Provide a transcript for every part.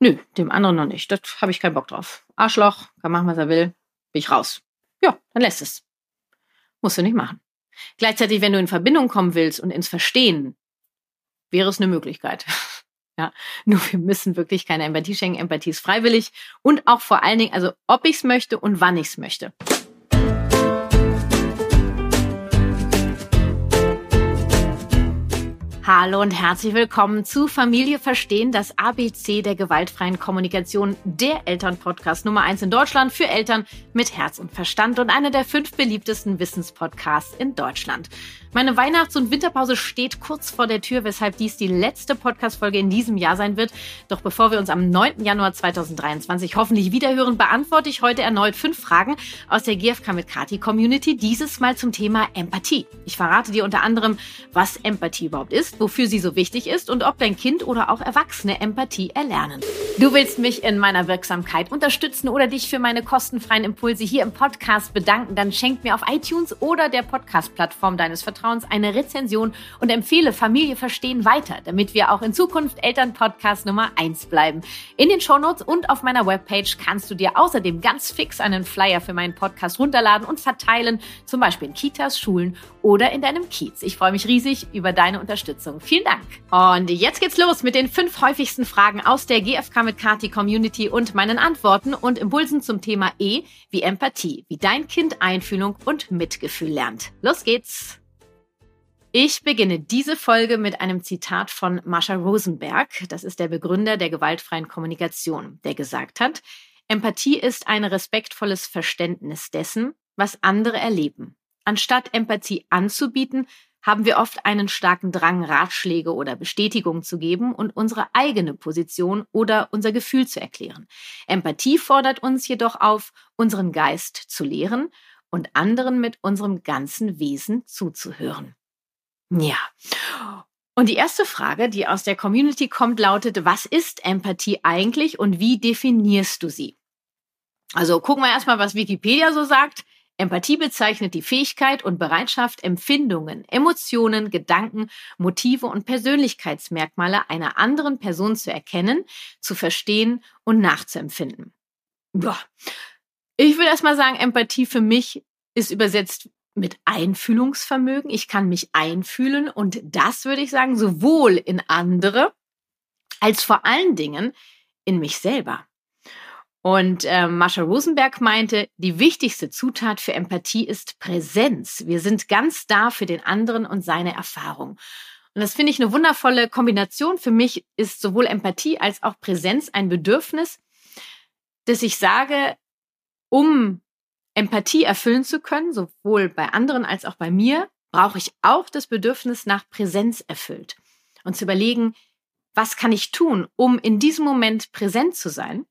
Nö, dem anderen noch nicht. Das habe ich keinen Bock drauf. Arschloch, kann machen, was er will. Bin ich raus. Ja, dann lässt es. Musst du nicht machen. Gleichzeitig, wenn du in Verbindung kommen willst und ins Verstehen, wäre es eine Möglichkeit. Ja, nur wir müssen wirklich keine Empathie schenken. Empathie ist freiwillig und auch vor allen Dingen, also ob ich es möchte und wann ich es möchte. Hallo und herzlich willkommen zu Familie Verstehen, das ABC der gewaltfreien Kommunikation, der Elternpodcast Nummer eins in Deutschland für Eltern mit Herz und Verstand und einer der fünf beliebtesten Wissenspodcasts in Deutschland. Meine Weihnachts- und Winterpause steht kurz vor der Tür, weshalb dies die letzte Podcast-Folge in diesem Jahr sein wird. Doch bevor wir uns am 9. Januar 2023 hoffentlich wiederhören, beantworte ich heute erneut fünf Fragen aus der GFK mit Kati Community, dieses Mal zum Thema Empathie. Ich verrate dir unter anderem, was Empathie überhaupt ist, wofür sie so wichtig ist und ob dein Kind oder auch Erwachsene Empathie erlernen. Du willst mich in meiner Wirksamkeit unterstützen oder dich für meine kostenfreien Impulse hier im Podcast bedanken, dann schenk mir auf iTunes oder der Podcast-Plattform deines Vertrauens Vertrauens eine Rezension und empfehle Familie verstehen weiter, damit wir auch in Zukunft Elternpodcast Nummer 1 bleiben. In den Shownotes und auf meiner Webpage kannst du dir außerdem ganz fix einen Flyer für meinen Podcast runterladen und verteilen, zum Beispiel in Kitas, Schulen oder in deinem Kiez. Ich freue mich riesig über deine Unterstützung. Vielen Dank. Und jetzt geht's los mit den fünf häufigsten Fragen aus der GFK mit Kati Community und meinen Antworten und Impulsen zum Thema E wie Empathie, wie dein Kind Einfühlung und Mitgefühl lernt. Los geht's. Ich beginne diese Folge mit einem Zitat von Marshall Rosenberg. Das ist der Begründer der gewaltfreien Kommunikation, der gesagt hat, Empathie ist ein respektvolles Verständnis dessen, was andere erleben. Anstatt Empathie anzubieten, haben wir oft einen starken Drang, Ratschläge oder Bestätigung zu geben und unsere eigene Position oder unser Gefühl zu erklären. Empathie fordert uns jedoch auf, unseren Geist zu lehren und anderen mit unserem ganzen Wesen zuzuhören. Ja. Und die erste Frage, die aus der Community kommt, lautet, was ist Empathie eigentlich und wie definierst du sie? Also gucken wir erstmal, was Wikipedia so sagt. Empathie bezeichnet die Fähigkeit und Bereitschaft, Empfindungen, Emotionen, Gedanken, Motive und Persönlichkeitsmerkmale einer anderen Person zu erkennen, zu verstehen und nachzuempfinden. Boah. Ich würde erstmal sagen, Empathie für mich ist übersetzt mit Einfühlungsvermögen. Ich kann mich einfühlen und das würde ich sagen, sowohl in andere als vor allen Dingen in mich selber. Und äh, Marsha Rosenberg meinte, die wichtigste Zutat für Empathie ist Präsenz. Wir sind ganz da für den anderen und seine Erfahrung. Und das finde ich eine wundervolle Kombination. Für mich ist sowohl Empathie als auch Präsenz ein Bedürfnis, dass ich sage, um Empathie erfüllen zu können, sowohl bei anderen als auch bei mir, brauche ich auch das Bedürfnis nach Präsenz erfüllt. Und zu überlegen, was kann ich tun, um in diesem Moment präsent zu sein,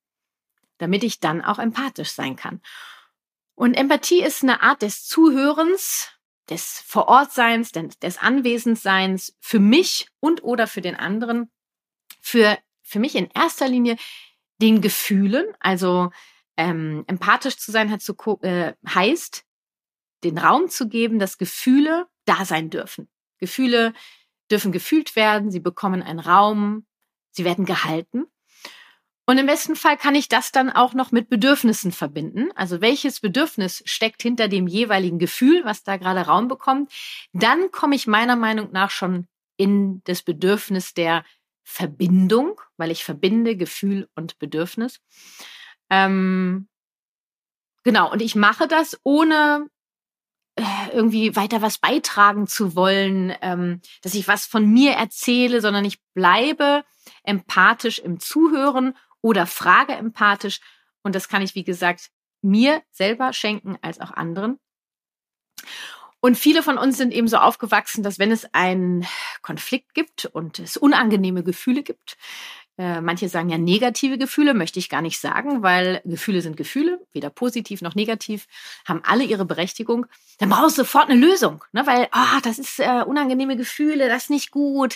damit ich dann auch empathisch sein kann. Und Empathie ist eine Art des Zuhörens, des Vorortseins, des Anwesensseins für mich und oder für den anderen, für, für mich in erster Linie den Gefühlen, also ähm, empathisch zu sein hat zu, äh, heißt, den Raum zu geben, dass Gefühle da sein dürfen. Gefühle dürfen gefühlt werden, sie bekommen einen Raum, sie werden gehalten. Und im besten Fall kann ich das dann auch noch mit Bedürfnissen verbinden. Also welches Bedürfnis steckt hinter dem jeweiligen Gefühl, was da gerade Raum bekommt? Dann komme ich meiner Meinung nach schon in das Bedürfnis der Verbindung, weil ich verbinde Gefühl und Bedürfnis. Ähm, genau, und ich mache das ohne äh, irgendwie weiter was beitragen zu wollen, ähm, dass ich was von mir erzähle, sondern ich bleibe empathisch im Zuhören oder frage empathisch. Und das kann ich, wie gesagt, mir selber schenken als auch anderen. Und viele von uns sind eben so aufgewachsen, dass wenn es einen Konflikt gibt und es unangenehme Gefühle gibt, äh, manche sagen ja negative Gefühle, möchte ich gar nicht sagen, weil Gefühle sind Gefühle, weder positiv noch negativ, haben alle ihre Berechtigung. Dann brauchst du sofort eine Lösung, ne? weil ah, das ist äh, unangenehme Gefühle, das ist nicht gut,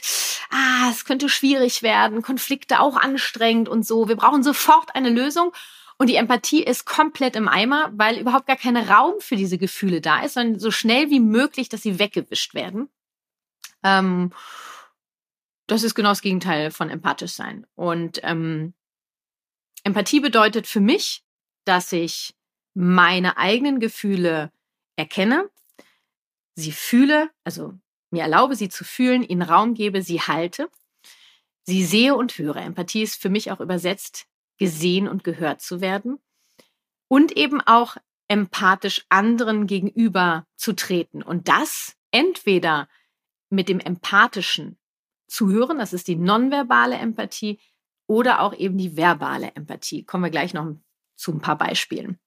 ah, es könnte schwierig werden, Konflikte auch anstrengend und so. Wir brauchen sofort eine Lösung. Und die Empathie ist komplett im Eimer, weil überhaupt gar kein Raum für diese Gefühle da ist, sondern so schnell wie möglich, dass sie weggewischt werden. Ähm, das ist genau das Gegenteil von empathisch sein. Und ähm, Empathie bedeutet für mich, dass ich meine eigenen Gefühle erkenne, sie fühle, also mir erlaube, sie zu fühlen, ihnen Raum gebe, sie halte, sie sehe und höre. Empathie ist für mich auch übersetzt, gesehen und gehört zu werden und eben auch empathisch anderen gegenüber zu treten. Und das entweder mit dem empathischen Zuhören, das ist die nonverbale Empathie, oder auch eben die verbale Empathie. Kommen wir gleich noch zu ein paar Beispielen.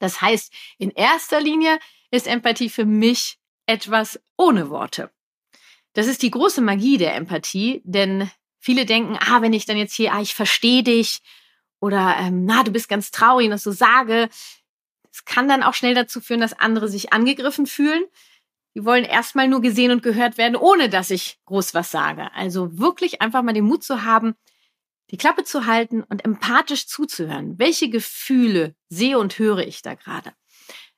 Das heißt, in erster Linie ist Empathie für mich etwas ohne Worte. Das ist die große Magie der Empathie, denn viele denken, ah, wenn ich dann jetzt hier, ah, ich verstehe dich oder ähm, na, du bist ganz traurig, das so sage, es kann dann auch schnell dazu führen, dass andere sich angegriffen fühlen. Die wollen erstmal nur gesehen und gehört werden, ohne dass ich groß was sage. Also wirklich einfach mal den Mut zu haben, die Klappe zu halten und empathisch zuzuhören. Welche Gefühle sehe und höre ich da gerade?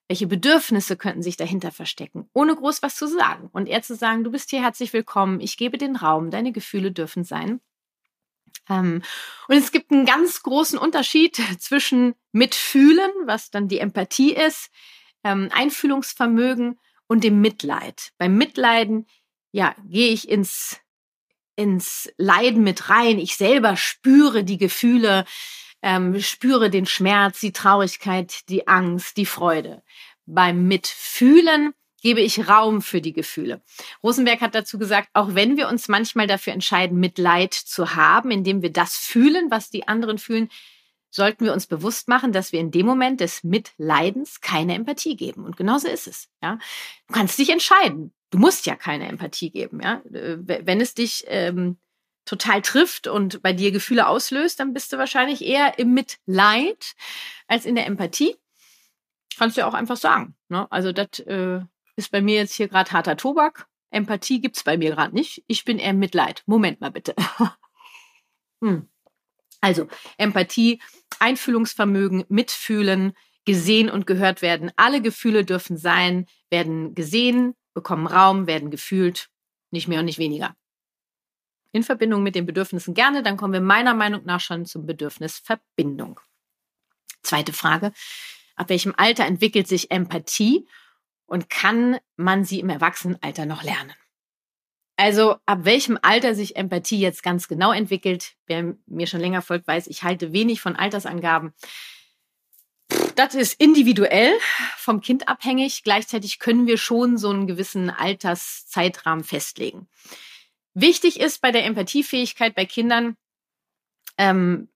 Welche Bedürfnisse könnten sich dahinter verstecken, ohne groß was zu sagen? Und eher zu sagen, du bist hier herzlich willkommen, ich gebe den Raum, deine Gefühle dürfen sein. Ähm, und es gibt einen ganz großen Unterschied zwischen Mitfühlen, was dann die Empathie ist, ähm, Einfühlungsvermögen und dem Mitleid. Beim Mitleiden, ja, gehe ich ins ins Leiden mit rein. Ich selber spüre die Gefühle, ähm, spüre den Schmerz, die Traurigkeit, die Angst, die Freude. Beim Mitfühlen gebe ich Raum für die Gefühle. Rosenberg hat dazu gesagt, auch wenn wir uns manchmal dafür entscheiden, Mitleid zu haben, indem wir das fühlen, was die anderen fühlen, sollten wir uns bewusst machen, dass wir in dem Moment des Mitleidens keine Empathie geben. Und genauso ist es. Ja, du kannst dich entscheiden du musst ja keine Empathie geben, ja. Äh, wenn es dich ähm, total trifft und bei dir Gefühle auslöst, dann bist du wahrscheinlich eher im Mitleid als in der Empathie. Kannst du ja auch einfach sagen. Ne? Also das äh, ist bei mir jetzt hier gerade harter Tobak. Empathie gibt's bei mir gerade nicht. Ich bin eher im Mitleid. Moment mal bitte. hm. Also Empathie, Einfühlungsvermögen, Mitfühlen, gesehen und gehört werden. Alle Gefühle dürfen sein, werden gesehen, bekommen Raum, werden gefühlt, nicht mehr und nicht weniger. In Verbindung mit den Bedürfnissen gerne, dann kommen wir meiner Meinung nach schon zum Bedürfnis Verbindung. Zweite Frage. Ab welchem Alter entwickelt sich Empathie und kann man sie im Erwachsenenalter noch lernen? Also ab welchem Alter sich Empathie jetzt ganz genau entwickelt, wer mir schon länger folgt, weiß, ich halte wenig von Altersangaben. Das ist individuell vom Kind abhängig. Gleichzeitig können wir schon so einen gewissen Alterszeitrahmen festlegen. Wichtig ist bei der Empathiefähigkeit bei Kindern, ähm,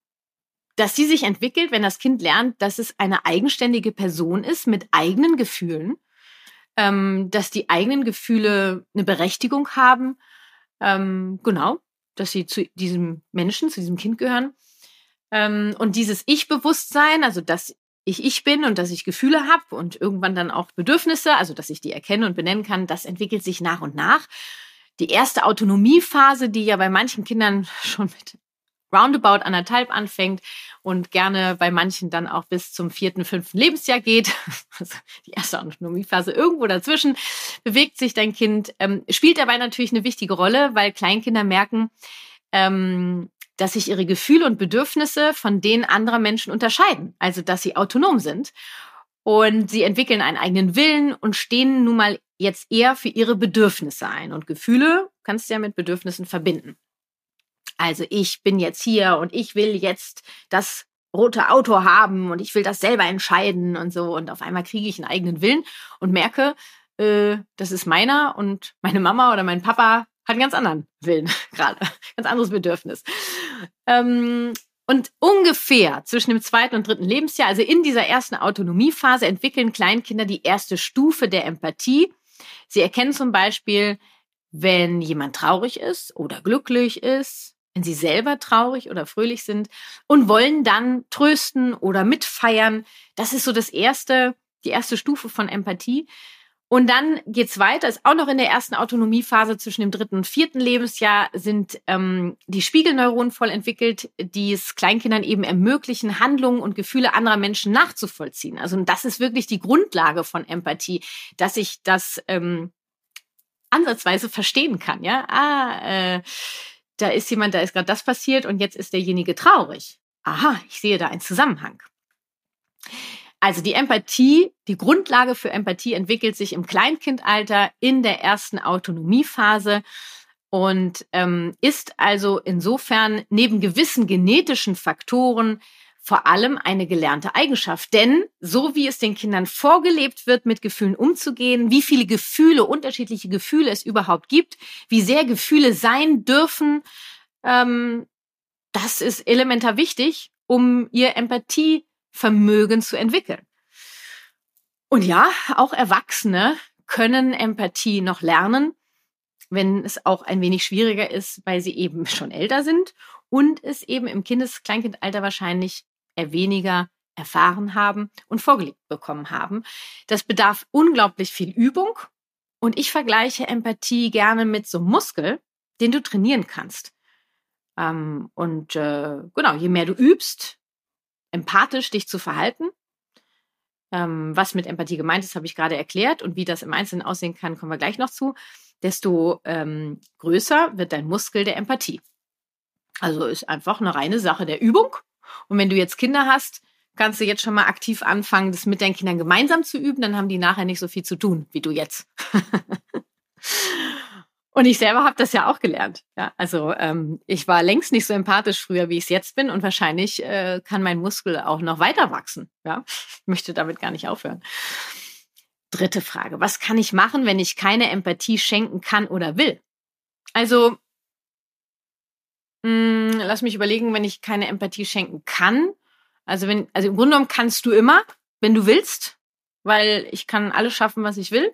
dass sie sich entwickelt, wenn das Kind lernt, dass es eine eigenständige Person ist mit eigenen Gefühlen, ähm, dass die eigenen Gefühle eine Berechtigung haben, ähm, genau, dass sie zu diesem Menschen, zu diesem Kind gehören. Ähm, und dieses Ich-Bewusstsein, also dass ich ich bin und dass ich Gefühle habe und irgendwann dann auch Bedürfnisse, also dass ich die erkenne und benennen kann, das entwickelt sich nach und nach. Die erste Autonomiephase, die ja bei manchen Kindern schon mit roundabout anderthalb anfängt und gerne bei manchen dann auch bis zum vierten, fünften Lebensjahr geht, also die erste Autonomiephase irgendwo dazwischen, bewegt sich dein Kind, ähm, spielt dabei natürlich eine wichtige Rolle, weil Kleinkinder merken, ähm, dass sich ihre Gefühle und Bedürfnisse von denen anderer Menschen unterscheiden, also dass sie autonom sind. Und sie entwickeln einen eigenen Willen und stehen nun mal jetzt eher für ihre Bedürfnisse ein. Und Gefühle kannst du ja mit Bedürfnissen verbinden. Also ich bin jetzt hier und ich will jetzt das rote Auto haben und ich will das selber entscheiden und so. Und auf einmal kriege ich einen eigenen Willen und merke, äh, das ist meiner und meine Mama oder mein Papa hat einen ganz anderen Willen gerade, ganz anderes Bedürfnis. Ähm, und ungefähr zwischen dem zweiten und dritten Lebensjahr, also in dieser ersten Autonomiephase, entwickeln Kleinkinder die erste Stufe der Empathie. Sie erkennen zum Beispiel, wenn jemand traurig ist oder glücklich ist, wenn sie selber traurig oder fröhlich sind und wollen dann trösten oder mitfeiern. Das ist so das erste, die erste Stufe von Empathie. Und dann geht's weiter, ist auch noch in der ersten Autonomiephase zwischen dem dritten und vierten Lebensjahr sind ähm, die Spiegelneuronen voll entwickelt, die es Kleinkindern eben ermöglichen, Handlungen und Gefühle anderer Menschen nachzuvollziehen. Also das ist wirklich die Grundlage von Empathie, dass ich das ähm, ansatzweise verstehen kann. Ja, ah, äh, da ist jemand, da ist gerade das passiert und jetzt ist derjenige traurig. aha, ich sehe da einen Zusammenhang. Also die Empathie, die Grundlage für Empathie entwickelt sich im Kleinkindalter in der ersten Autonomiephase und ähm, ist also insofern neben gewissen genetischen Faktoren vor allem eine gelernte Eigenschaft. Denn so wie es den Kindern vorgelebt wird, mit Gefühlen umzugehen, wie viele Gefühle, unterschiedliche Gefühle es überhaupt gibt, wie sehr Gefühle sein dürfen, ähm, das ist elementar wichtig, um ihr Empathievermögen zu entwickeln. Und ja, auch Erwachsene können Empathie noch lernen, wenn es auch ein wenig schwieriger ist, weil sie eben schon älter sind und es eben im Kindes-Kleinkindalter wahrscheinlich weniger erfahren haben und vorgelegt bekommen haben. Das bedarf unglaublich viel Übung und ich vergleiche Empathie gerne mit so einem Muskel, den du trainieren kannst. Ähm, und äh, genau, je mehr du übst, empathisch dich zu verhalten, ähm, was mit Empathie gemeint ist, habe ich gerade erklärt und wie das im Einzelnen aussehen kann, kommen wir gleich noch zu, desto ähm, größer wird dein Muskel der Empathie. Also ist einfach eine reine Sache der Übung und wenn du jetzt Kinder hast, kannst du jetzt schon mal aktiv anfangen, das mit deinen Kindern gemeinsam zu üben, dann haben die nachher nicht so viel zu tun wie du jetzt. und ich selber habe das ja auch gelernt. Ja, also ähm, ich war längst nicht so empathisch früher, wie ich es jetzt bin, und wahrscheinlich äh, kann mein Muskel auch noch weiter wachsen. Ja, ich möchte damit gar nicht aufhören. Dritte Frage: Was kann ich machen, wenn ich keine Empathie schenken kann oder will? Also hm, lass mich überlegen, wenn ich keine Empathie schenken kann. Also wenn, also im Grunde genommen kannst du immer, wenn du willst, weil ich kann alles schaffen, was ich will.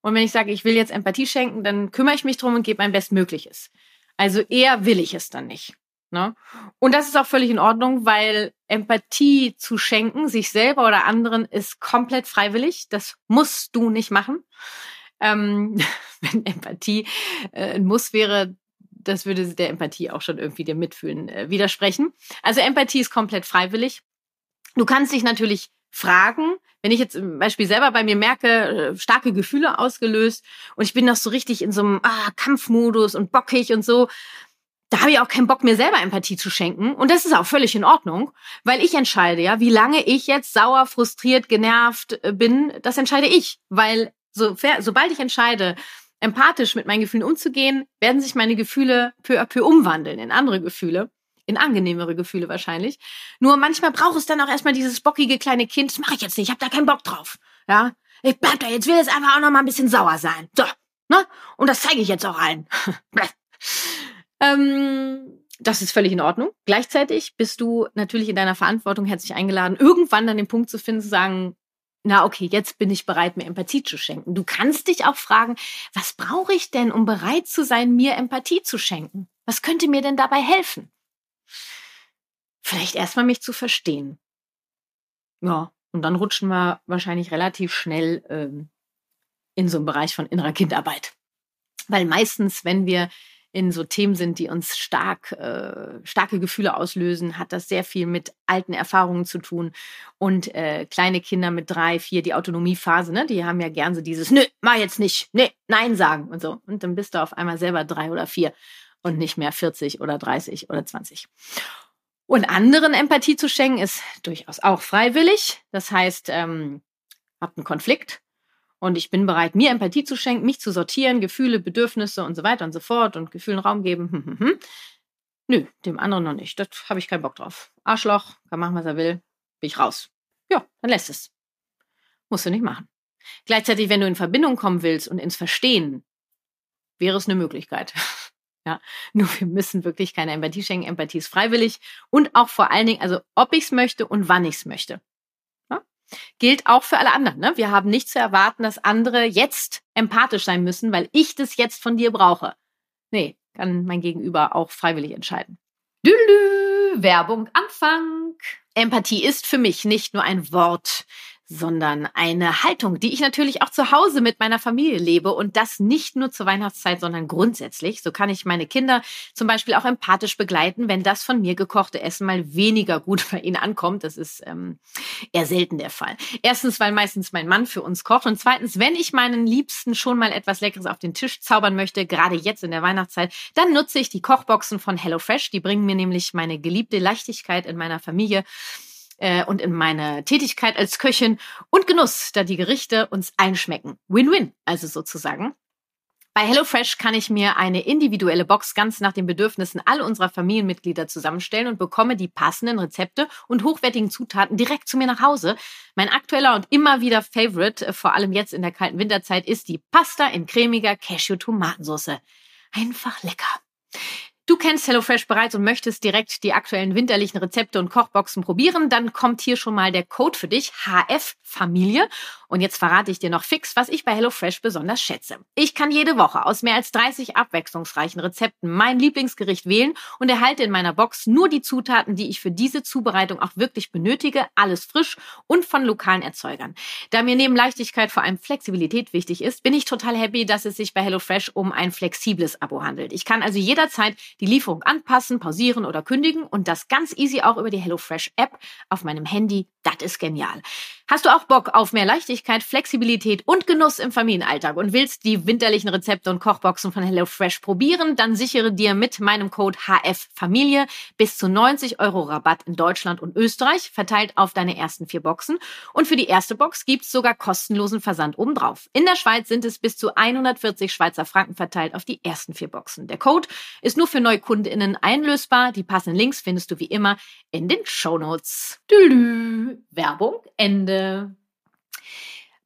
Und wenn ich sage, ich will jetzt Empathie schenken, dann kümmere ich mich drum und gebe mein Bestmögliches. Also eher will ich es dann nicht. Ne? Und das ist auch völlig in Ordnung, weil Empathie zu schenken, sich selber oder anderen, ist komplett freiwillig. Das musst du nicht machen. Ähm, wenn Empathie äh, ein Muss wäre, das würde der Empathie auch schon irgendwie dem Mitfühlen äh, widersprechen. Also Empathie ist komplett freiwillig. Du kannst dich natürlich fragen, wenn ich jetzt zum Beispiel selber bei mir merke, äh, starke Gefühle ausgelöst und ich bin noch so richtig in so einem ah, Kampfmodus und bockig und so, da habe ich auch keinen Bock, mir selber Empathie zu schenken. Und das ist auch völlig in Ordnung, weil ich entscheide ja, wie lange ich jetzt sauer, frustriert, genervt äh, bin, das entscheide ich. Weil so, sobald ich entscheide, empathisch mit meinen Gefühlen umzugehen, werden sich meine Gefühle peu à peu umwandeln in andere Gefühle, in angenehmere Gefühle wahrscheinlich. Nur manchmal braucht es dann auch erstmal dieses bockige kleine Kind, das mache ich jetzt nicht, ich habe da keinen Bock drauf. Ja, ich bleib da jetzt, will jetzt einfach auch noch mal ein bisschen sauer sein. So, ne? Und das zeige ich jetzt auch allen. ähm, das ist völlig in Ordnung. Gleichzeitig bist du natürlich in deiner Verantwortung herzlich eingeladen, irgendwann dann den Punkt zu finden, zu sagen, na okay, jetzt bin ich bereit, mir Empathie zu schenken. Du kannst dich auch fragen, was brauche ich denn, um bereit zu sein, mir Empathie zu schenken? Was könnte mir denn dabei helfen? Vielleicht erstmal mich zu verstehen. Ja, und dann rutschen wir wahrscheinlich relativ schnell ähm, in so einen Bereich von innerer Kindarbeit. Weil meistens, wenn wir in so Themen sind, die uns stark, äh, starke Gefühle auslösen, hat das sehr viel mit alten Erfahrungen zu tun. Und äh, kleine Kinder mit drei, vier, die Autonomiephase, ne, die haben ja gern so dieses, nö, mach jetzt nicht, nee, nein sagen und so. Und dann bist du auf einmal selber drei oder vier und nicht mehr 40 oder 30 oder 20. Und anderen Empathie zu schenken ist durchaus auch freiwillig. Das heißt, ähm, habt einen Konflikt, und ich bin bereit, mir Empathie zu schenken, mich zu sortieren, Gefühle, Bedürfnisse und so weiter und so fort und Gefühlen Raum geben. Hm, hm, hm. Nö, dem anderen noch nicht. Das habe ich keinen Bock drauf. Arschloch, kann machen, was er will. Bin ich raus. Ja, dann lässt es. Musst du nicht machen. Gleichzeitig, wenn du in Verbindung kommen willst und ins Verstehen, wäre es eine Möglichkeit. ja, nur wir müssen wirklich keine Empathie schenken. Empathie ist freiwillig und auch vor allen Dingen, also ob ich es möchte und wann ich es möchte. Gilt auch für alle anderen. Ne? Wir haben nicht zu erwarten, dass andere jetzt empathisch sein müssen, weil ich das jetzt von dir brauche. Nee, kann mein Gegenüber auch freiwillig entscheiden. Lülü, Werbung Anfang. Empathie ist für mich nicht nur ein Wort, sondern eine Haltung, die ich natürlich auch zu Hause mit meiner Familie lebe und das nicht nur zur Weihnachtszeit, sondern grundsätzlich. So kann ich meine Kinder zum Beispiel auch empathisch begleiten, wenn das von mir gekochte Essen mal weniger gut bei ihnen ankommt. Das ist ähm, eher selten der Fall. Erstens, weil meistens mein Mann für uns kocht und zweitens, wenn ich meinen Liebsten schon mal etwas Leckeres auf den Tisch zaubern möchte, gerade jetzt in der Weihnachtszeit, dann nutze ich die Kochboxen von HelloFresh. Die bringen mir nämlich meine geliebte Leichtigkeit in meiner Familie äh, und in meine Tätigkeit als Köchin und Genuss, da die Gerichte uns einschmecken. Win-win, also sozusagen. Bei HelloFresh kann ich mir eine individuelle Box ganz nach den Bedürfnissen all unserer Familienmitglieder zusammenstellen und bekomme die passenden Rezepte und hochwertigen Zutaten direkt zu mir nach Hause. Mein aktueller und immer wieder Favorite, äh, vor allem jetzt in der kalten Winterzeit, ist die Pasta in cremiger Cashew-Tomatensauce. Einfach lecker. Du kennst HelloFresh bereits und möchtest direkt die aktuellen winterlichen Rezepte und Kochboxen probieren, dann kommt hier schon mal der Code für dich, HF Familie. Und jetzt verrate ich dir noch fix, was ich bei HelloFresh besonders schätze. Ich kann jede Woche aus mehr als 30 abwechslungsreichen Rezepten mein Lieblingsgericht wählen und erhalte in meiner Box nur die Zutaten, die ich für diese Zubereitung auch wirklich benötige, alles frisch und von lokalen Erzeugern. Da mir neben Leichtigkeit vor allem Flexibilität wichtig ist, bin ich total happy, dass es sich bei HelloFresh um ein flexibles Abo handelt. Ich kann also jederzeit die Lieferung anpassen, pausieren oder kündigen und das ganz easy auch über die HelloFresh App auf meinem Handy. Das ist genial. Hast du auch Bock auf mehr Leichtigkeit, Flexibilität und Genuss im Familienalltag und willst die winterlichen Rezepte und Kochboxen von HelloFresh probieren? Dann sichere dir mit meinem Code HF Familie bis zu 90 Euro Rabatt in Deutschland und Österreich, verteilt auf deine ersten vier Boxen. Und für die erste Box gibt's sogar kostenlosen Versand obendrauf. In der Schweiz sind es bis zu 140 Schweizer Franken verteilt auf die ersten vier Boxen. Der Code ist nur für NeukundInnen einlösbar. Die passenden Links findest du wie immer in den Show Notes. Werbung Ende.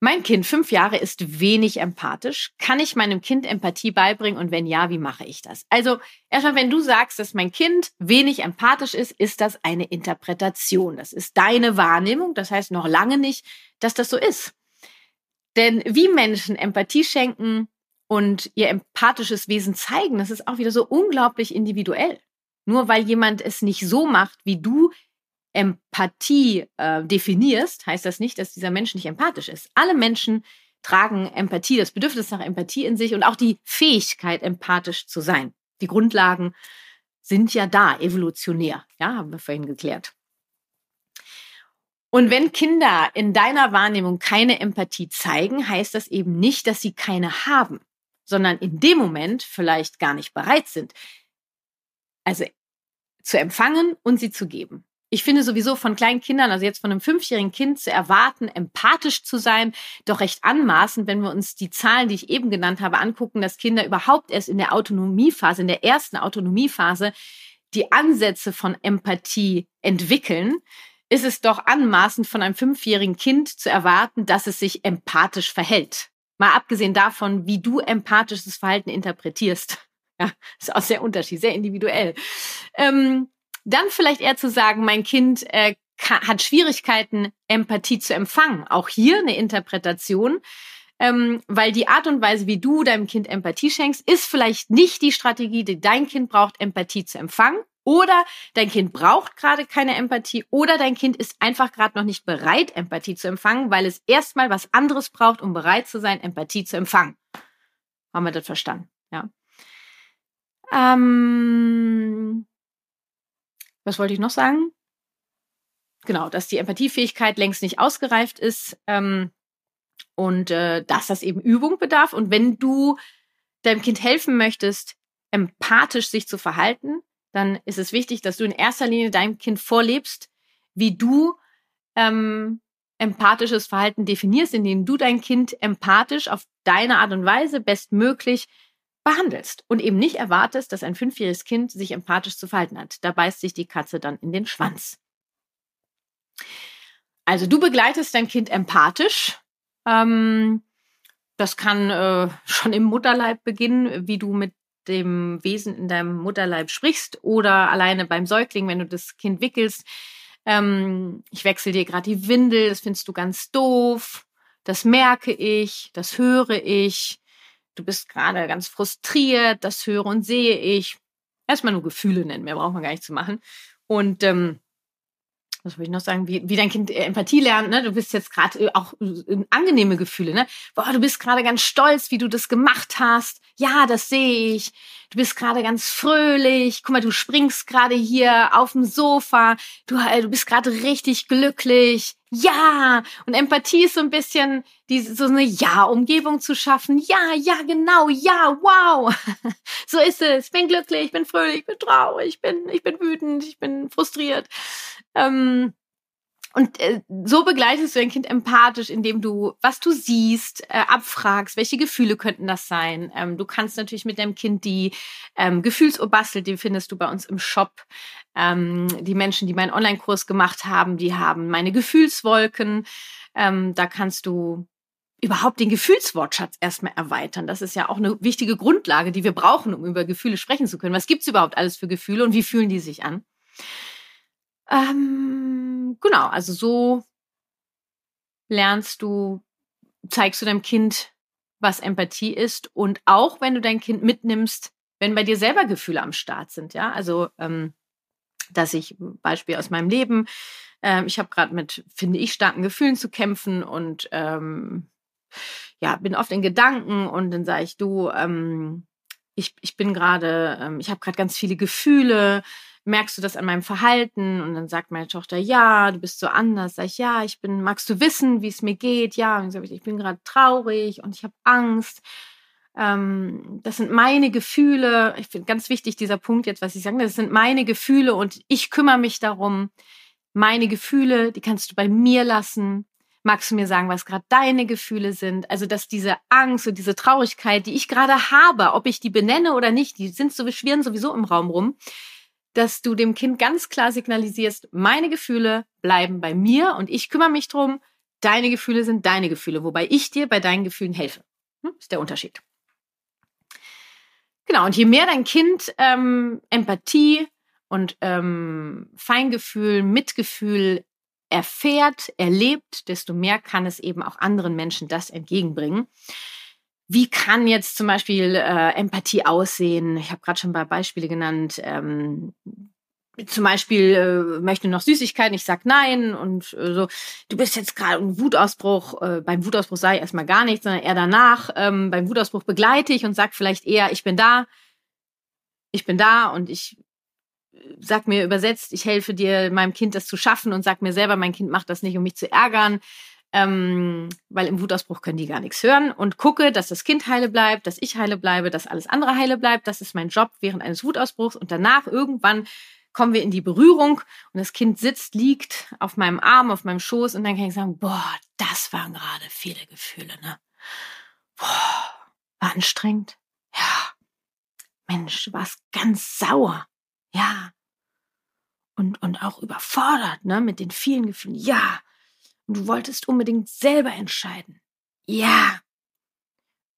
Mein Kind, fünf Jahre, ist wenig empathisch. Kann ich meinem Kind Empathie beibringen? Und wenn ja, wie mache ich das? Also, erstmal, wenn du sagst, dass mein Kind wenig empathisch ist, ist das eine Interpretation. Das ist deine Wahrnehmung. Das heißt noch lange nicht, dass das so ist. Denn wie Menschen Empathie schenken und ihr empathisches Wesen zeigen, das ist auch wieder so unglaublich individuell. Nur weil jemand es nicht so macht, wie du Empathie äh, definierst, heißt das nicht, dass dieser Mensch nicht empathisch ist. Alle Menschen tragen Empathie, das Bedürfnis nach Empathie in sich und auch die Fähigkeit, empathisch zu sein. Die Grundlagen sind ja da, evolutionär. Ja, haben wir vorhin geklärt. Und wenn Kinder in deiner Wahrnehmung keine Empathie zeigen, heißt das eben nicht, dass sie keine haben, sondern in dem Moment vielleicht gar nicht bereit sind. Also zu empfangen und sie zu geben. Ich finde sowieso von kleinen Kindern, also jetzt von einem fünfjährigen Kind zu erwarten, empathisch zu sein, doch recht anmaßend, wenn wir uns die Zahlen, die ich eben genannt habe, angucken, dass Kinder überhaupt erst in der Autonomiephase, in der ersten Autonomiephase, die Ansätze von Empathie entwickeln, ist es doch anmaßend von einem fünfjährigen Kind zu erwarten, dass es sich empathisch verhält. Mal abgesehen davon, wie du empathisches Verhalten interpretierst. Ja, ist auch sehr unterschiedlich, sehr individuell. Ähm, dann vielleicht eher zu sagen, mein Kind äh, hat Schwierigkeiten, Empathie zu empfangen. Auch hier eine Interpretation. Ähm, weil die Art und Weise, wie du deinem Kind Empathie schenkst, ist vielleicht nicht die Strategie, die dein Kind braucht, Empathie zu empfangen. Oder dein Kind braucht gerade keine Empathie oder dein Kind ist einfach gerade noch nicht bereit, Empathie zu empfangen, weil es erstmal was anderes braucht, um bereit zu sein, Empathie zu empfangen. Haben wir das verstanden? Ja. Ähm, was wollte ich noch sagen? Genau, dass die Empathiefähigkeit längst nicht ausgereift ist ähm, und äh, dass das eben Übung bedarf. Und wenn du deinem Kind helfen möchtest, empathisch sich zu verhalten, dann ist es wichtig, dass du in erster Linie deinem Kind vorlebst, wie du ähm, empathisches Verhalten definierst, indem du dein Kind empathisch auf deine Art und Weise bestmöglich behandelst und eben nicht erwartest, dass ein fünfjähriges Kind sich empathisch zu verhalten hat. Da beißt sich die Katze dann in den Schwanz. Also du begleitest dein Kind empathisch. Ähm, das kann äh, schon im Mutterleib beginnen, wie du mit dem Wesen in deinem Mutterleib sprichst oder alleine beim Säugling, wenn du das Kind wickelst. Ähm, ich wechsle dir gerade die Windel, das findest du ganz doof. Das merke ich, das höre ich du bist gerade ganz frustriert, das höre und sehe ich. Erstmal nur Gefühle nennen, mehr braucht man gar nicht zu machen. Und ähm, was will ich noch sagen, wie, wie dein Kind Empathie lernt, ne? Du bist jetzt gerade äh, auch äh, angenehme Gefühle, ne? Boah, du bist gerade ganz stolz, wie du das gemacht hast. Ja, das sehe ich. Du bist gerade ganz fröhlich. Guck mal, du springst gerade hier auf dem Sofa. Du, äh, du bist gerade richtig glücklich. Ja! Und Empathie ist so ein bisschen die, so eine Ja-Umgebung zu schaffen. Ja, ja, genau, ja, wow. so ist es. Ich bin glücklich, ich bin fröhlich, ich bin traurig, ich bin, ich bin wütend, ich bin frustriert. Ähm, und äh, so begleitest du dein Kind empathisch, indem du, was du siehst, äh, abfragst, welche Gefühle könnten das sein. Ähm, du kannst natürlich mit deinem Kind die ähm, Gefühlsobastel, die findest du bei uns im Shop. Ähm, die Menschen, die meinen Online-Kurs gemacht haben, die haben meine Gefühlswolken. Ähm, da kannst du überhaupt den Gefühlswortschatz erstmal erweitern. Das ist ja auch eine wichtige Grundlage, die wir brauchen, um über Gefühle sprechen zu können. Was gibt's überhaupt alles für Gefühle und wie fühlen die sich an? Ähm, genau, also so lernst du, zeigst du deinem Kind, was Empathie ist. Und auch wenn du dein Kind mitnimmst, wenn bei dir selber Gefühle am Start sind, ja, also ähm, dass ich Beispiel aus meinem Leben, ähm, ich habe gerade mit, finde ich, starken Gefühlen zu kämpfen und ähm, ja, bin oft in Gedanken und dann sage ich, du, ähm, ich, ich bin gerade, ähm, ich habe gerade ganz viele Gefühle, merkst du das an meinem Verhalten? Und dann sagt meine Tochter, ja, du bist so anders. Sag ich, ja, ich bin, magst du wissen, wie es mir geht? Ja, und dann sage ich, ich bin gerade traurig und ich habe Angst. Ähm, das sind meine Gefühle. Ich finde ganz wichtig dieser Punkt jetzt, was ich sage. Das sind meine Gefühle und ich kümmere mich darum. Meine Gefühle, die kannst du bei mir lassen. Magst du mir sagen, was gerade deine Gefühle sind? Also, dass diese Angst und diese Traurigkeit, die ich gerade habe, ob ich die benenne oder nicht, die sind so, schwirren sowieso im Raum rum dass du dem Kind ganz klar signalisierst, meine Gefühle bleiben bei mir und ich kümmere mich drum. Deine Gefühle sind deine Gefühle, wobei ich dir bei deinen Gefühlen helfe. Hm? Ist der Unterschied. Genau, und je mehr dein Kind ähm, Empathie und ähm, Feingefühl, Mitgefühl erfährt, erlebt, desto mehr kann es eben auch anderen Menschen das entgegenbringen wie kann jetzt zum Beispiel äh, Empathie aussehen? Ich habe gerade schon ein paar Beispiele genannt. Ähm, zum Beispiel äh, möchte noch Süßigkeiten, ich sag nein und äh, so. Du bist jetzt gerade ein Wutausbruch. Äh, beim Wutausbruch sage ich erstmal gar nichts, sondern eher danach. Ähm, beim Wutausbruch begleite ich und sag vielleicht eher, ich bin da, ich bin da und ich äh, sag mir übersetzt, ich helfe dir, meinem Kind das zu schaffen und sag mir selber, mein Kind macht das nicht, um mich zu ärgern ähm, weil im Wutausbruch können die gar nichts hören und gucke, dass das Kind heile bleibt, dass ich heile bleibe, dass alles andere heile bleibt. Das ist mein Job während eines Wutausbruchs und danach irgendwann kommen wir in die Berührung und das Kind sitzt, liegt auf meinem Arm, auf meinem Schoß und dann kann ich sagen, boah, das waren gerade viele Gefühle, ne? Boah, war anstrengend. Ja. Mensch, du warst ganz sauer. Ja. Und, und auch überfordert, ne, mit den vielen Gefühlen. Ja. Und du wolltest unbedingt selber entscheiden. Ja.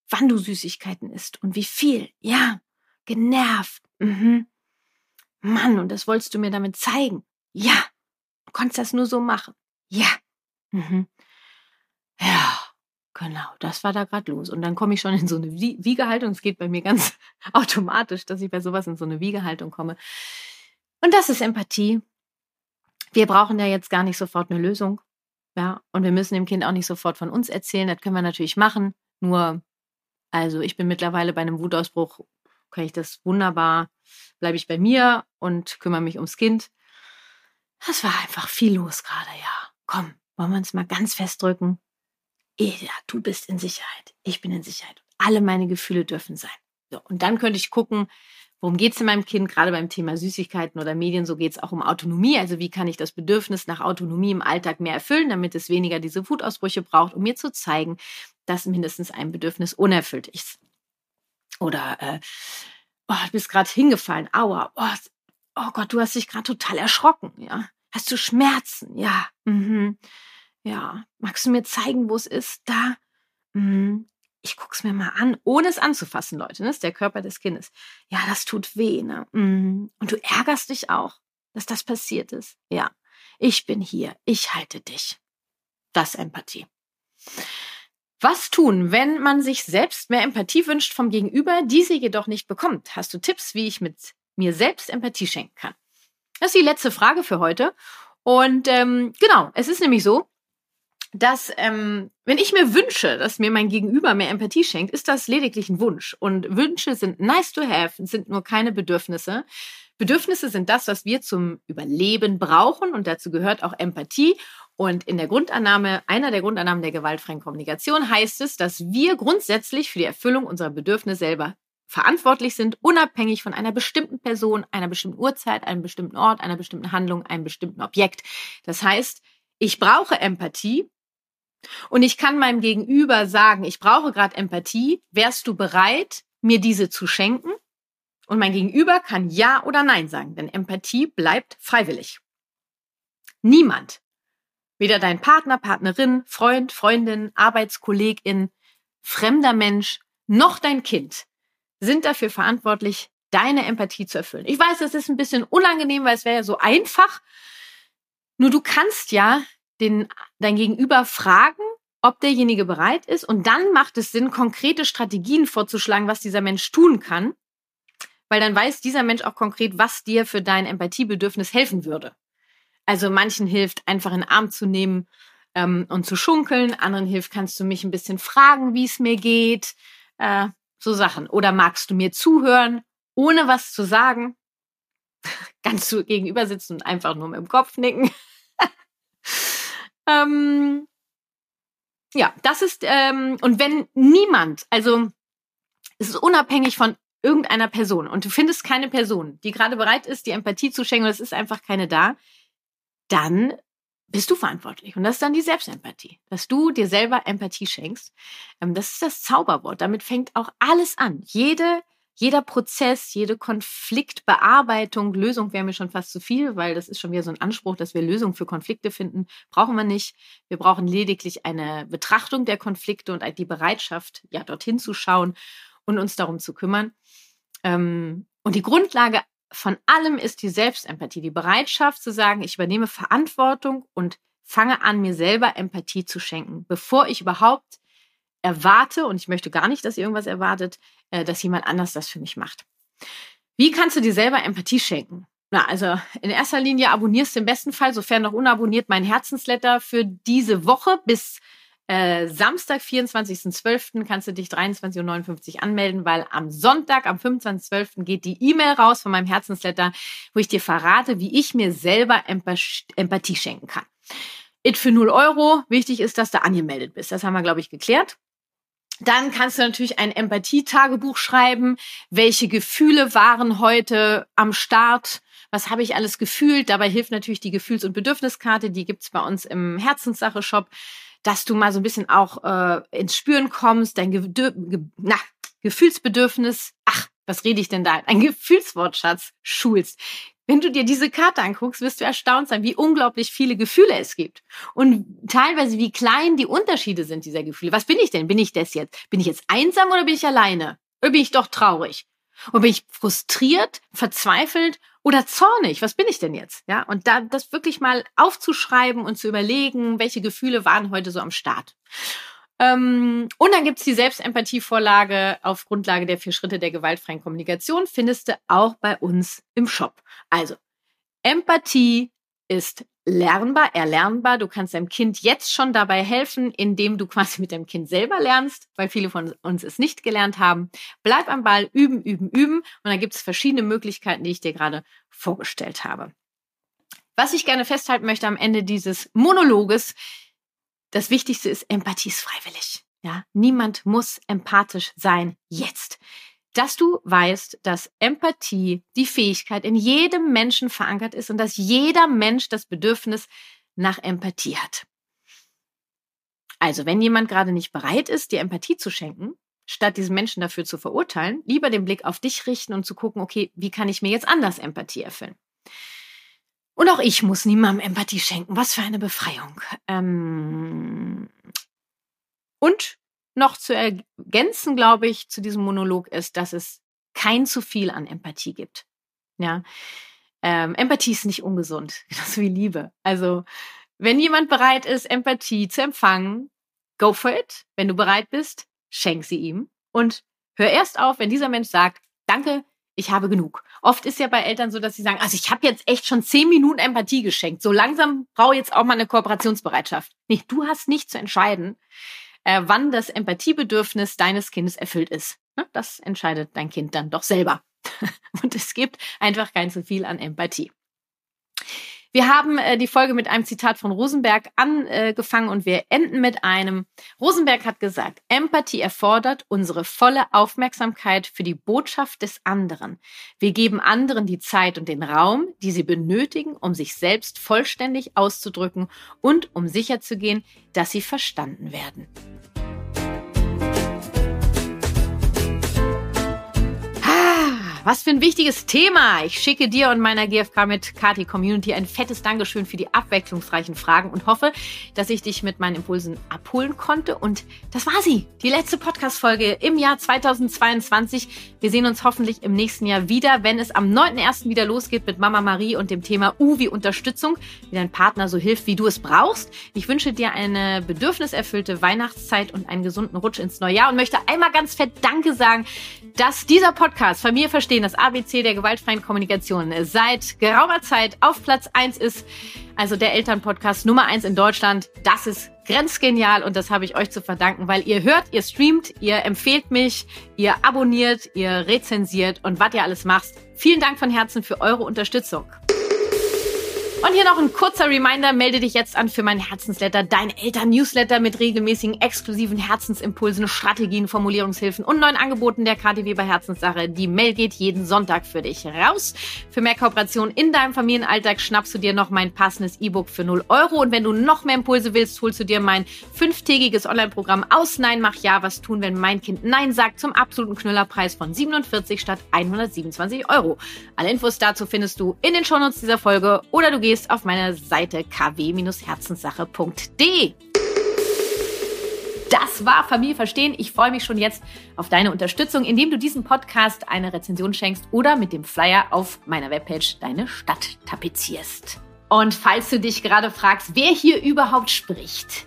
Wann du Süßigkeiten isst und wie viel. Ja. Genervt. Mhm. Mann, und das wolltest du mir damit zeigen. Ja. Du konntest das nur so machen. Ja. Mhm. Ja. Genau, das war da gerade los. Und dann komme ich schon in so eine Wiegehaltung. Es geht bei mir ganz automatisch, dass ich bei sowas in so eine Wiegehaltung komme. Und das ist Empathie. Wir brauchen ja jetzt gar nicht sofort eine Lösung. Ja, und wir müssen dem Kind auch nicht sofort von uns erzählen. Das können wir natürlich machen. Nur, also ich bin mittlerweile bei einem Wutausbruch, kann ich das wunderbar, bleibe ich bei mir und kümmere mich ums Kind. Das war einfach viel los gerade, ja. Komm, wollen wir uns mal ganz festdrücken? Ja, du bist in Sicherheit. Ich bin in Sicherheit. Alle meine Gefühle dürfen sein. So, und dann könnte ich gucken, Worum geht es in meinem Kind? Gerade beim Thema Süßigkeiten oder Medien, so geht es auch um Autonomie. Also wie kann ich das Bedürfnis nach Autonomie im Alltag mehr erfüllen, damit es weniger diese Wutausbrüche braucht, um mir zu zeigen, dass mindestens ein Bedürfnis unerfüllt ist. Oder äh, oh, du bist gerade hingefallen, aua, oh, oh Gott, du hast dich gerade total erschrocken, ja. Hast du Schmerzen? Ja. Mhm. Ja. Magst du mir zeigen, wo es ist? Da. Mhm ich guck's mir mal an, ohne es anzufassen, Leute. Ne? Das ist der Körper des Kindes. Ja, das tut weh. Ne? Mhm. Und du ärgerst dich auch, dass das passiert ist. Ja, ich bin hier. Ich halte dich. Das Empathie. Was tun, wenn man sich selbst mehr Empathie wünscht vom Gegenüber, diese jedoch nicht bekommt? Hast du Tipps, wie ich mit mir selbst Empathie schenken kann? Das ist die letzte Frage für heute. Und ähm, genau, es ist nämlich so, dass ähm, wenn ich mir wünsche, dass mir mein Gegenüber mehr Empathie schenkt, ist das lediglich ein Wunsch. Und Wünsche sind nice to have, sind nur keine Bedürfnisse. Bedürfnisse sind das, was wir zum Überleben brauchen und dazu gehört auch Empathie. Und in der Grundannahme, einer der Grundannahmen der gewaltfreien Kommunikation heißt es, dass wir grundsätzlich für die Erfüllung unserer Bedürfnisse selber verantwortlich sind, unabhängig von einer bestimmten Person, einer bestimmten Uhrzeit, einem bestimmten Ort, einer bestimmten Handlung, einem bestimmten Objekt. Das heißt, ich brauche Empathie und ich kann meinem Gegenüber sagen, ich brauche gerade Empathie. Wärst du bereit, mir diese zu schenken? Und mein Gegenüber kann Ja oder Nein sagen, denn Empathie bleibt freiwillig. Niemand, weder dein Partner, Partnerin, Freund, Freundin, Arbeitskollegin, fremder Mensch, noch dein Kind sind dafür verantwortlich, deine Empathie zu erfüllen. Ich weiß, das ist ein bisschen unangenehm, weil es wäre ja so einfach. Nur du kannst ja den, dein Gegenüber fragen, ob derjenige bereit ist. Und dann macht es Sinn, konkrete Strategien vorzuschlagen, was dieser Mensch tun kann. Weil dann weiß dieser Mensch auch konkret, was dir für dein Empathiebedürfnis helfen würde. Also manchen hilft, einfach in den Arm zu nehmen ähm, und zu schunkeln. Anderen hilft, kannst du mich ein bisschen fragen, wie es mir geht. Äh, so Sachen. Oder magst du mir zuhören, ohne was zu sagen? Kannst du gegenüber sitzen und einfach nur mit dem Kopf nicken? Ähm, ja, das ist, ähm, und wenn niemand, also es ist unabhängig von irgendeiner Person und du findest keine Person, die gerade bereit ist, die Empathie zu schenken, und es ist einfach keine da, dann bist du verantwortlich. Und das ist dann die Selbstempathie, dass du dir selber Empathie schenkst. Ähm, das ist das Zauberwort. Damit fängt auch alles an. Jede, jeder Prozess, jede Konfliktbearbeitung, Lösung wäre mir schon fast zu viel, weil das ist schon wieder so ein Anspruch, dass wir Lösungen für Konflikte finden. Brauchen wir nicht. Wir brauchen lediglich eine Betrachtung der Konflikte und die Bereitschaft, ja, dorthin zu schauen und uns darum zu kümmern. Ähm, und die Grundlage von allem ist die Selbstempathie, die Bereitschaft zu sagen, ich übernehme Verantwortung und fange an, mir selber Empathie zu schenken, bevor ich überhaupt erwarte, und ich möchte gar nicht, dass ihr irgendwas erwartet, äh, dass jemand anders das für mich macht. Wie kannst du dir selber Empathie schenken? Na, also in erster Linie abonnierst du im besten Fall, sofern noch unabonniert, mein Herzensletter für diese Woche bis äh, Samstag, 24.12. kannst du dich 23.59 Uhr anmelden, weil am Sonntag, am 25.12. geht die E-Mail raus von meinem Herzensletter, wo ich dir verrate, wie ich mir selber Empathie schenken kann. It für 0 Euro. Wichtig ist, dass du angemeldet bist. Das haben wir, glaube ich, geklärt. Dann kannst du natürlich ein Empathie-Tagebuch schreiben. Welche Gefühle waren heute am Start? Was habe ich alles gefühlt? Dabei hilft natürlich die Gefühls- und Bedürfniskarte. Die gibt's bei uns im Herzenssache-Shop dass du mal so ein bisschen auch äh, ins Spüren kommst, dein Ge Ge na, Gefühlsbedürfnis, ach, was rede ich denn da? Ein Gefühlswortschatz schulst. Wenn du dir diese Karte anguckst, wirst du erstaunt sein, wie unglaublich viele Gefühle es gibt. Und teilweise, wie klein die Unterschiede sind dieser Gefühle. Was bin ich denn? Bin ich das jetzt? Bin ich jetzt einsam oder bin ich alleine? Oder bin ich doch traurig? Und bin ich frustriert, verzweifelt oder zornig? Was bin ich denn jetzt? Ja, und da das wirklich mal aufzuschreiben und zu überlegen, welche Gefühle waren heute so am Start. Ähm, und dann gibt's die Selbstempathie-Vorlage auf Grundlage der vier Schritte der gewaltfreien Kommunikation, findest du auch bei uns im Shop. Also, Empathie ist lernbar, erlernbar. Du kannst deinem Kind jetzt schon dabei helfen, indem du quasi mit deinem Kind selber lernst, weil viele von uns es nicht gelernt haben. Bleib am Ball, üben, üben, üben. Und da gibt es verschiedene Möglichkeiten, die ich dir gerade vorgestellt habe. Was ich gerne festhalten möchte am Ende dieses Monologes, das Wichtigste ist, Empathie ist freiwillig. Ja, niemand muss empathisch sein jetzt dass du weißt, dass Empathie die Fähigkeit in jedem Menschen verankert ist und dass jeder Mensch das Bedürfnis nach Empathie hat. Also, wenn jemand gerade nicht bereit ist, dir Empathie zu schenken, statt diesen Menschen dafür zu verurteilen, lieber den Blick auf dich richten und zu gucken, okay, wie kann ich mir jetzt anders Empathie erfüllen? Und auch ich muss niemandem Empathie schenken. Was für eine Befreiung. Ähm und noch zu ergänzen, glaube ich, zu diesem Monolog ist, dass es kein zu viel an Empathie gibt. Ja. Ähm, Empathie ist nicht ungesund, genauso wie Liebe. Also, wenn jemand bereit ist, Empathie zu empfangen, go for it. Wenn du bereit bist, schenk sie ihm und hör erst auf, wenn dieser Mensch sagt, danke, ich habe genug. Oft ist ja bei Eltern so, dass sie sagen, also ich habe jetzt echt schon zehn Minuten Empathie geschenkt. So langsam brauche ich jetzt auch mal eine Kooperationsbereitschaft. Nee, du hast nicht zu entscheiden, äh, wann das Empathiebedürfnis deines Kindes erfüllt ist. Ne, das entscheidet dein Kind dann doch selber. Und es gibt einfach kein zu viel an Empathie. Wir haben äh, die Folge mit einem Zitat von Rosenberg angefangen und wir enden mit einem. Rosenberg hat gesagt, Empathie erfordert unsere volle Aufmerksamkeit für die Botschaft des anderen. Wir geben anderen die Zeit und den Raum, die sie benötigen, um sich selbst vollständig auszudrücken und um sicherzugehen, dass sie verstanden werden. Was für ein wichtiges Thema. Ich schicke dir und meiner GFK mit Kati Community ein fettes Dankeschön für die abwechslungsreichen Fragen und hoffe, dass ich dich mit meinen Impulsen abholen konnte. Und das war sie. Die letzte Podcast-Folge im Jahr 2022. Wir sehen uns hoffentlich im nächsten Jahr wieder, wenn es am 9.1. wieder losgeht mit Mama Marie und dem Thema U wie Unterstützung, wie dein Partner so hilft, wie du es brauchst. Ich wünsche dir eine bedürfniserfüllte Weihnachtszeit und einen gesunden Rutsch ins neue Jahr und möchte einmal ganz fett Danke sagen, dass dieser Podcast Familie verstehen verstehen, das ABC der gewaltfreien Kommunikation seit geraumer Zeit auf Platz 1 ist. Also der Elternpodcast Nummer 1 in Deutschland. Das ist grenzgenial und das habe ich euch zu verdanken, weil ihr hört, ihr streamt, ihr empfehlt mich, ihr abonniert, ihr rezensiert und was ihr alles macht. Vielen Dank von Herzen für eure Unterstützung. Und hier noch ein kurzer Reminder, melde dich jetzt an für mein Herzensletter, dein Eltern-Newsletter mit regelmäßigen exklusiven Herzensimpulsen, Strategien, Formulierungshilfen und neuen Angeboten der KTW bei Herzenssache. Die Mail geht jeden Sonntag für dich raus. Für mehr Kooperation in deinem Familienalltag schnappst du dir noch mein passendes E-Book für 0 Euro. Und wenn du noch mehr Impulse willst, holst du dir mein fünftägiges Online-Programm aus Nein, mach ja, was tun, wenn mein Kind Nein sagt, zum absoluten Knüllerpreis von 47 statt 127 Euro. Alle Infos dazu findest du in den Shownotes dieser Folge oder du gehst gehst auf meine Seite kw-herzenssache.de. Das war Familie verstehen. Ich freue mich schon jetzt auf deine Unterstützung, indem du diesem Podcast eine Rezension schenkst oder mit dem Flyer auf meiner Webpage deine Stadt tapezierst. Und falls du dich gerade fragst, wer hier überhaupt spricht,